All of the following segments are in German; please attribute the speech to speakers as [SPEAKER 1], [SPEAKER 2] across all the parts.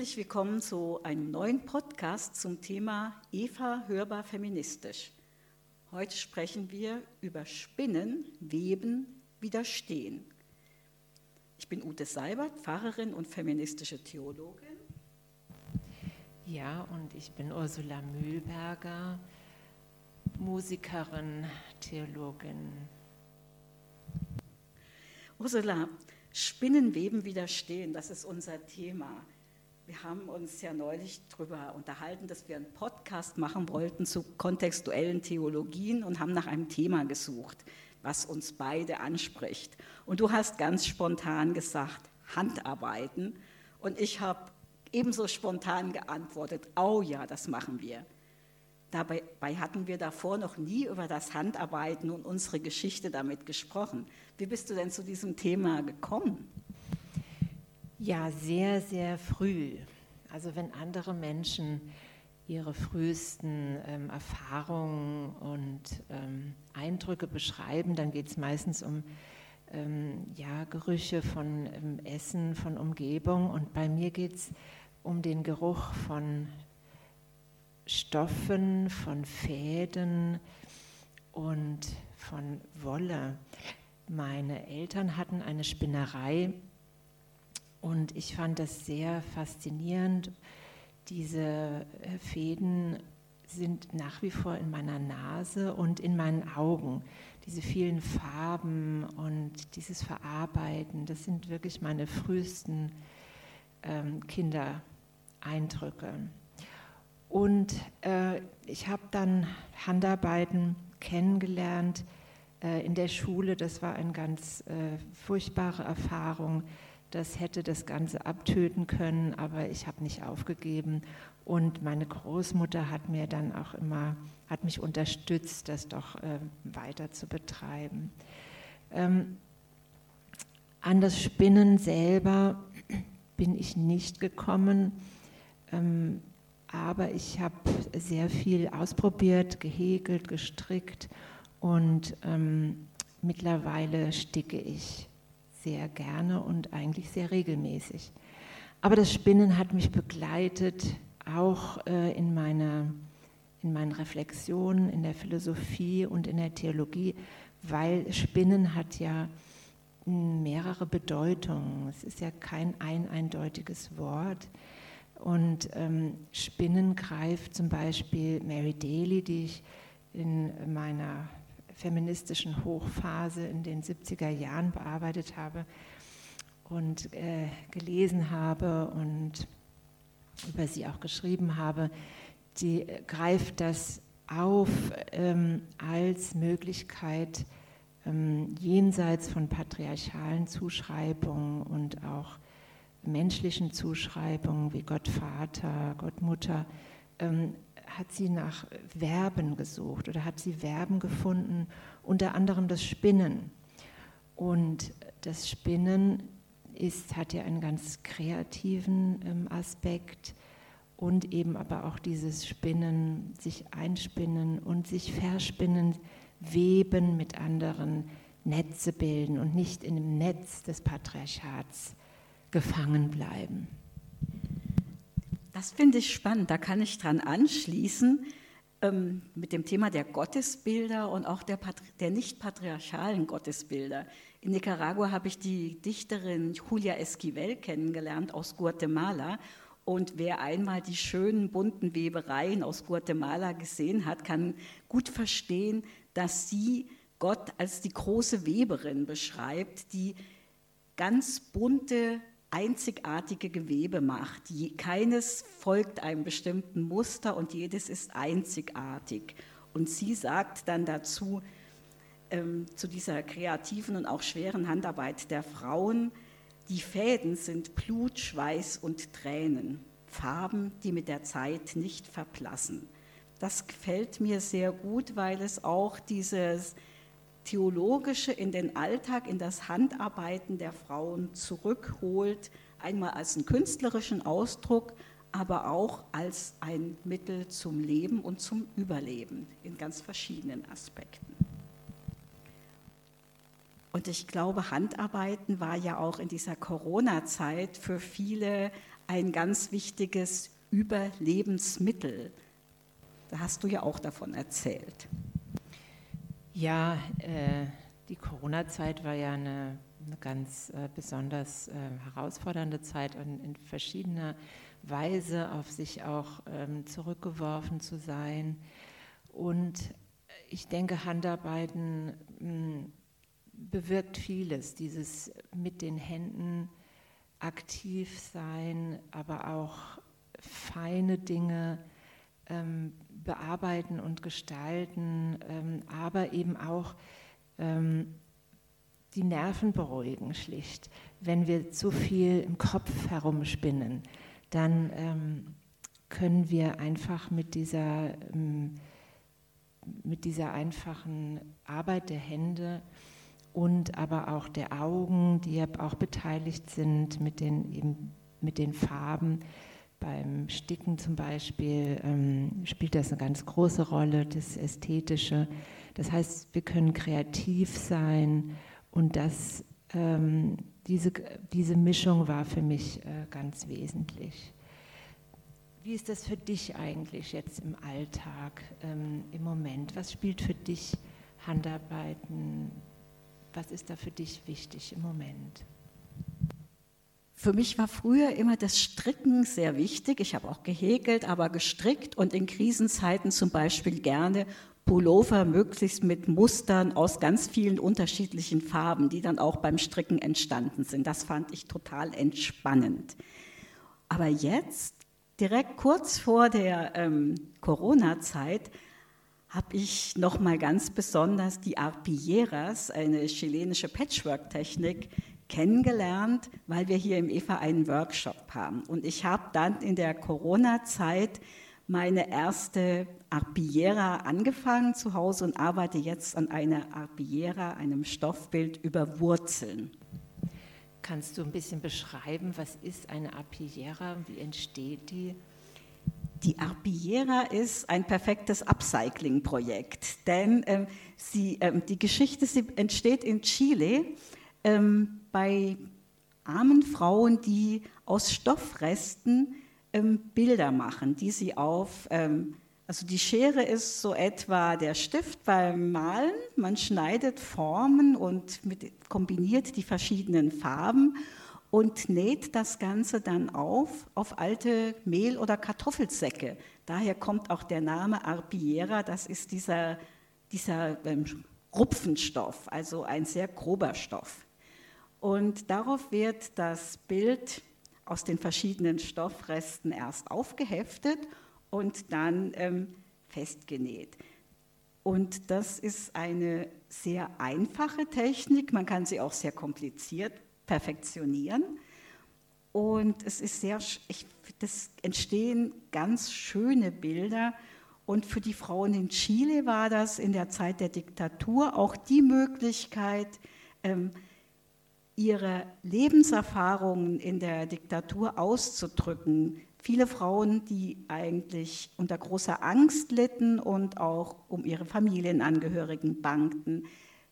[SPEAKER 1] Herzlich willkommen zu einem neuen Podcast zum Thema Eva hörbar feministisch. Heute sprechen wir über Spinnen, Weben, Widerstehen. Ich bin Ute Seibert, Pfarrerin und feministische Theologin.
[SPEAKER 2] Ja, und ich bin Ursula Mühlberger, Musikerin, Theologin.
[SPEAKER 1] Ursula, Spinnen, Weben, Widerstehen, das ist unser Thema. Wir haben uns ja neulich darüber unterhalten, dass wir einen Podcast machen wollten zu kontextuellen Theologien und haben nach einem Thema gesucht, was uns beide anspricht. Und du hast ganz spontan gesagt, Handarbeiten. Und ich habe ebenso spontan geantwortet, oh ja, das machen wir. Dabei hatten wir davor noch nie über das Handarbeiten und unsere Geschichte damit gesprochen. Wie bist du denn zu diesem Thema gekommen?
[SPEAKER 2] Ja, sehr, sehr früh. Also wenn andere Menschen ihre frühesten ähm, Erfahrungen und ähm, Eindrücke beschreiben, dann geht es meistens um ähm, ja, Gerüche von ähm, Essen, von Umgebung. Und bei mir geht es um den Geruch von Stoffen, von Fäden und von Wolle. Meine Eltern hatten eine Spinnerei und ich fand das sehr faszinierend. Diese äh, Fäden sind nach wie vor in meiner Nase und in meinen Augen. Diese vielen Farben und dieses Verarbeiten, das sind wirklich meine frühesten ähm, Kindereindrücke. Und äh, ich habe dann Handarbeiten kennengelernt äh, in der Schule. Das war eine ganz äh, furchtbare Erfahrung das hätte das Ganze abtöten können, aber ich habe nicht aufgegeben. Und meine Großmutter hat mir dann auch immer, hat mich unterstützt, das doch äh, weiter zu betreiben. Ähm, an das Spinnen selber bin ich nicht gekommen, ähm, aber ich habe sehr viel ausprobiert, gehäkelt, gestrickt und ähm, mittlerweile sticke ich sehr gerne und eigentlich sehr regelmäßig. Aber das Spinnen hat mich begleitet, auch äh, in, meiner, in meinen Reflexionen, in der Philosophie und in der Theologie, weil Spinnen hat ja mehrere Bedeutungen. Es ist ja kein ein eindeutiges Wort. Und ähm, Spinnen greift zum Beispiel Mary Daly, die ich in meiner feministischen Hochphase in den 70er Jahren bearbeitet habe und äh, gelesen habe und über sie auch geschrieben habe, die greift das auf ähm, als Möglichkeit, ähm, jenseits von patriarchalen Zuschreibungen und auch menschlichen Zuschreibungen wie Gott Vater, Gott Mutter, ähm, hat sie nach Verben gesucht oder hat sie Verben gefunden, unter anderem das Spinnen. Und das Spinnen ist, hat ja einen ganz kreativen ähm, Aspekt und eben aber auch dieses Spinnen, sich einspinnen und sich verspinnen, weben mit anderen, Netze bilden und nicht in dem Netz des Patriarchats gefangen bleiben.
[SPEAKER 1] Das finde ich spannend, da kann ich dran anschließen ähm, mit dem Thema der Gottesbilder und auch der, der nicht patriarchalen Gottesbilder. In Nicaragua habe ich die Dichterin Julia Esquivel kennengelernt aus Guatemala. Und wer einmal die schönen bunten Webereien aus Guatemala gesehen hat, kann gut verstehen, dass sie Gott als die große Weberin beschreibt, die ganz bunte einzigartige Gewebe macht. Keines folgt einem bestimmten Muster und jedes ist einzigartig. Und sie sagt dann dazu, ähm, zu dieser kreativen und auch schweren Handarbeit der Frauen, die Fäden sind Blut, Schweiß und Tränen, Farben, die mit der Zeit nicht verblassen. Das gefällt mir sehr gut, weil es auch dieses Theologische in den Alltag, in das Handarbeiten der Frauen zurückholt, einmal als einen künstlerischen Ausdruck, aber auch als ein Mittel zum Leben und zum Überleben in ganz verschiedenen Aspekten. Und ich glaube, Handarbeiten war ja auch in dieser Corona-Zeit für viele ein ganz wichtiges Überlebensmittel. Da hast du ja auch davon erzählt.
[SPEAKER 2] Ja, äh, die Corona-Zeit war ja eine, eine ganz äh, besonders äh, herausfordernde Zeit und in verschiedener Weise auf sich auch ähm, zurückgeworfen zu sein. Und ich denke, Handarbeiten mh, hm, bewirkt vieles, dieses mit den Händen aktiv sein, aber auch feine Dinge ähm, bearbeiten und gestalten, ähm, aber eben auch ähm, die Nerven beruhigen schlicht. Wenn wir zu viel im Kopf herumspinnen, dann ähm, können wir einfach mit dieser, ähm, mit dieser einfachen Arbeit der Hände und aber auch der Augen, die ja auch beteiligt sind mit den, eben mit den Farben. Beim Sticken zum Beispiel ähm, spielt das eine ganz große Rolle, das Ästhetische. Das heißt, wir können kreativ sein und das, ähm, diese, diese Mischung war für mich äh, ganz wesentlich. Wie ist das für dich eigentlich jetzt im Alltag, ähm, im Moment? Was spielt für dich Handarbeiten, was ist da für dich wichtig im Moment?
[SPEAKER 1] Für mich war früher immer das Stricken sehr wichtig. Ich habe auch gehäkelt, aber gestrickt und in Krisenzeiten zum Beispiel gerne Pullover möglichst mit Mustern aus ganz vielen unterschiedlichen Farben, die dann auch beim Stricken entstanden sind. Das fand ich total entspannend. Aber jetzt, direkt kurz vor der ähm, Corona-Zeit, habe ich noch mal ganz besonders die Arpilleras, eine chilenische Patchwork-Technik, kennengelernt, weil wir hier im EFA einen Workshop haben. Und ich habe dann in der Corona-Zeit meine erste Arpillera angefangen zu Hause und arbeite jetzt an einer Arpillera, einem Stoffbild über Wurzeln.
[SPEAKER 2] Kannst du ein bisschen beschreiben, was ist eine Arpillera, wie entsteht die?
[SPEAKER 1] Die Arpillera ist ein perfektes Upcycling-Projekt, denn ähm, sie, ähm, die Geschichte sie entsteht in Chile ähm, bei armen Frauen, die aus Stoffresten ähm, Bilder machen, die sie auf, ähm, also die Schere ist so etwa der Stift beim Malen, man schneidet Formen und mit, kombiniert die verschiedenen Farben und näht das Ganze dann auf auf alte Mehl- oder Kartoffelsäcke. Daher kommt auch der Name Arpillera, das ist dieser, dieser ähm, Rupfenstoff, also ein sehr grober Stoff. Und darauf wird das Bild aus den verschiedenen Stoffresten erst aufgeheftet und dann ähm, festgenäht. Und das ist eine sehr einfache Technik, man kann sie auch sehr kompliziert perfektionieren. Und es ist sehr, ich, das entstehen ganz schöne Bilder. Und für die Frauen in Chile war das in der Zeit der Diktatur auch die Möglichkeit, ähm, ihre Lebenserfahrungen in der Diktatur auszudrücken. Viele Frauen, die eigentlich unter großer Angst litten und auch um ihre Familienangehörigen bangten,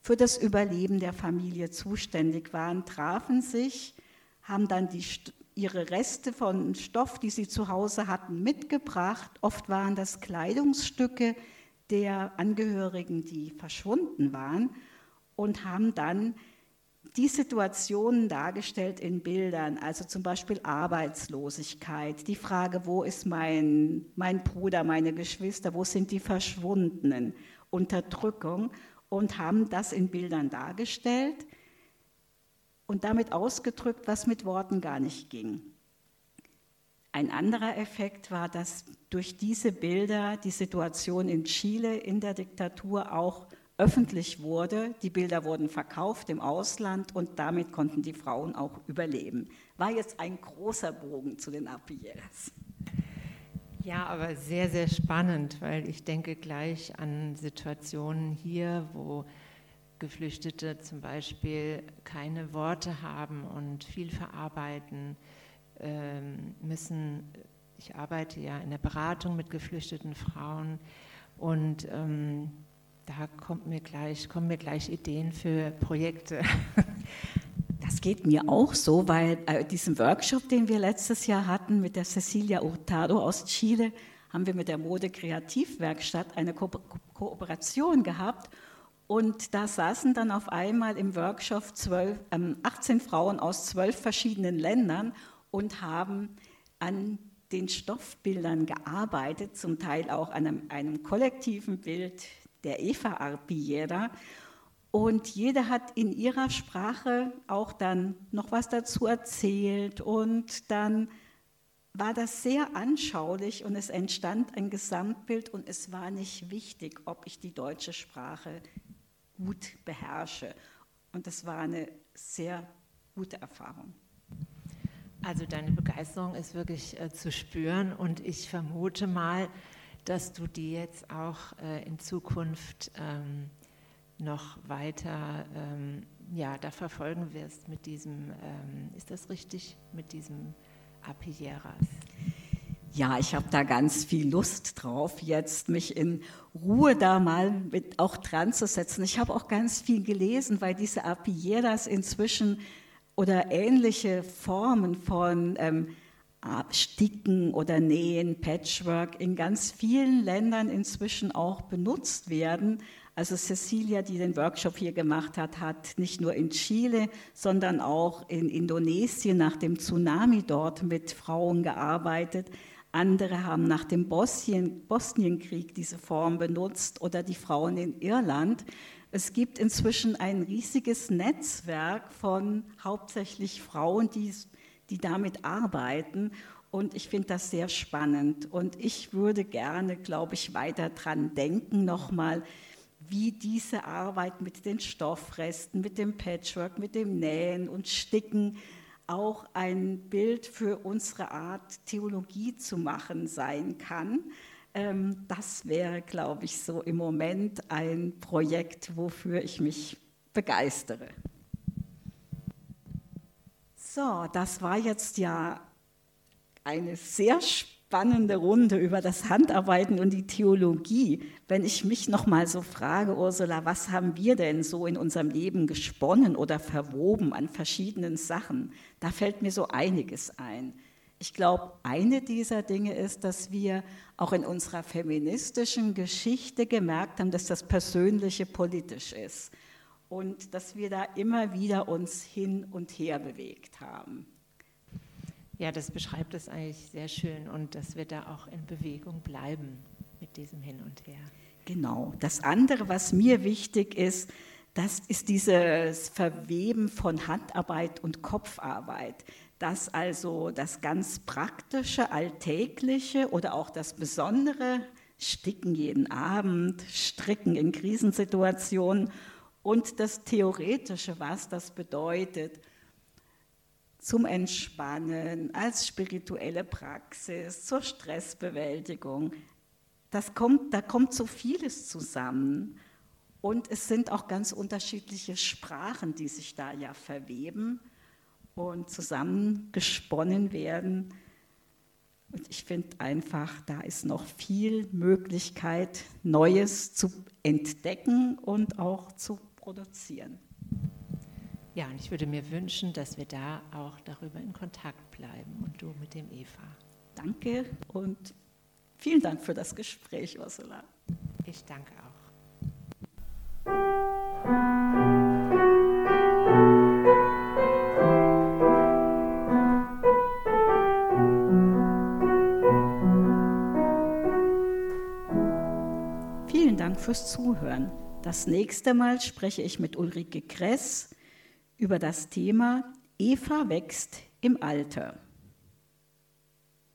[SPEAKER 1] für das Überleben der Familie zuständig waren, trafen sich, haben dann die, ihre Reste von Stoff, die sie zu Hause hatten, mitgebracht. Oft waren das Kleidungsstücke der Angehörigen, die verschwunden waren und haben dann die Situationen dargestellt in Bildern, also zum Beispiel Arbeitslosigkeit, die Frage, wo ist mein, mein Bruder, meine Geschwister, wo sind die Verschwundenen, Unterdrückung und haben das in Bildern dargestellt und damit ausgedrückt, was mit Worten gar nicht ging. Ein anderer Effekt war, dass durch diese Bilder die Situation in Chile in der Diktatur auch öffentlich wurde. Die Bilder wurden verkauft im Ausland und damit konnten die Frauen auch überleben. War jetzt ein großer Bogen zu den Apieras.
[SPEAKER 2] Ja, aber sehr, sehr spannend, weil ich denke gleich an Situationen hier, wo Geflüchtete zum Beispiel keine Worte haben und viel verarbeiten ähm, müssen. Ich arbeite ja in der Beratung mit geflüchteten Frauen und ähm, da kommt mir gleich, kommen mir gleich Ideen für Projekte.
[SPEAKER 1] Das geht mir auch so, weil äh, diesen Workshop, den wir letztes Jahr hatten mit der Cecilia Hurtado aus Chile, haben wir mit der Mode Kreativwerkstatt eine Ko Kooperation gehabt. Und da saßen dann auf einmal im Workshop 12, äh, 18 Frauen aus zwölf verschiedenen Ländern und haben an den Stoffbildern gearbeitet, zum Teil auch an einem, einem kollektiven Bild der Eva Arpillera. Und jeder hat in ihrer Sprache auch dann noch was dazu erzählt und dann war das sehr anschaulich und es entstand ein Gesamtbild und es war nicht wichtig, ob ich die deutsche Sprache gut beherrsche. Und das war eine sehr gute Erfahrung.
[SPEAKER 2] Also deine Begeisterung ist wirklich äh, zu spüren und ich vermute mal, dass du die jetzt auch äh, in Zukunft ähm, noch weiter ähm, ja, da verfolgen wirst mit diesem, ähm, ist das richtig, mit diesem Apieras?
[SPEAKER 1] Ja, ich habe da ganz viel Lust drauf, jetzt mich in Ruhe da mal mit auch dran zu setzen. Ich habe auch ganz viel gelesen, weil diese Apieras inzwischen oder ähnliche Formen von ähm, Sticken oder Nähen, Patchwork in ganz vielen Ländern inzwischen auch benutzt werden. Also Cecilia, die den Workshop hier gemacht hat, hat nicht nur in Chile, sondern auch in Indonesien nach dem Tsunami dort mit Frauen gearbeitet. Andere haben nach dem Bosnien, Bosnienkrieg diese Form benutzt oder die Frauen in Irland. Es gibt inzwischen ein riesiges Netzwerk von hauptsächlich Frauen, die, die damit arbeiten. Und ich finde das sehr spannend. Und ich würde gerne, glaube ich, weiter dran denken, nochmal, wie diese Arbeit mit den Stoffresten, mit dem Patchwork, mit dem Nähen und Sticken auch ein Bild für unsere Art Theologie zu machen sein kann. Ähm, das wäre, glaube ich, so im Moment ein Projekt, wofür ich mich begeistere. So, das war jetzt ja eine sehr spannende Runde über das Handarbeiten und die Theologie. Wenn ich mich noch mal so frage, Ursula, was haben wir denn so in unserem Leben gesponnen oder verwoben an verschiedenen Sachen? Da fällt mir so einiges ein. Ich glaube, eine dieser Dinge ist, dass wir auch in unserer feministischen Geschichte gemerkt haben, dass das Persönliche politisch ist und dass wir da immer wieder uns hin und her bewegt haben.
[SPEAKER 2] Ja, das beschreibt es eigentlich sehr schön und dass wir da auch in Bewegung bleiben mit diesem Hin und Her.
[SPEAKER 1] Genau. Das andere, was mir wichtig ist, das ist dieses Verweben von Handarbeit und Kopfarbeit. Dass also das ganz praktische, alltägliche oder auch das Besondere, Sticken jeden Abend, Stricken in Krisensituationen und das Theoretische, was das bedeutet, zum Entspannen, als spirituelle Praxis, zur Stressbewältigung. Das kommt, da kommt so vieles zusammen. Und es sind auch ganz unterschiedliche Sprachen, die sich da ja verweben und zusammengesponnen werden. Und ich finde einfach, da ist noch viel Möglichkeit, Neues zu entdecken und auch zu produzieren.
[SPEAKER 2] Ja, und ich würde mir wünschen, dass wir da auch darüber in Kontakt bleiben und du mit dem Eva.
[SPEAKER 1] Danke und vielen Dank für das Gespräch, Ursula.
[SPEAKER 2] Ich danke auch.
[SPEAKER 1] Vielen Dank fürs Zuhören. Das nächste Mal spreche ich mit Ulrike Kress über das Thema Eva wächst im Alter.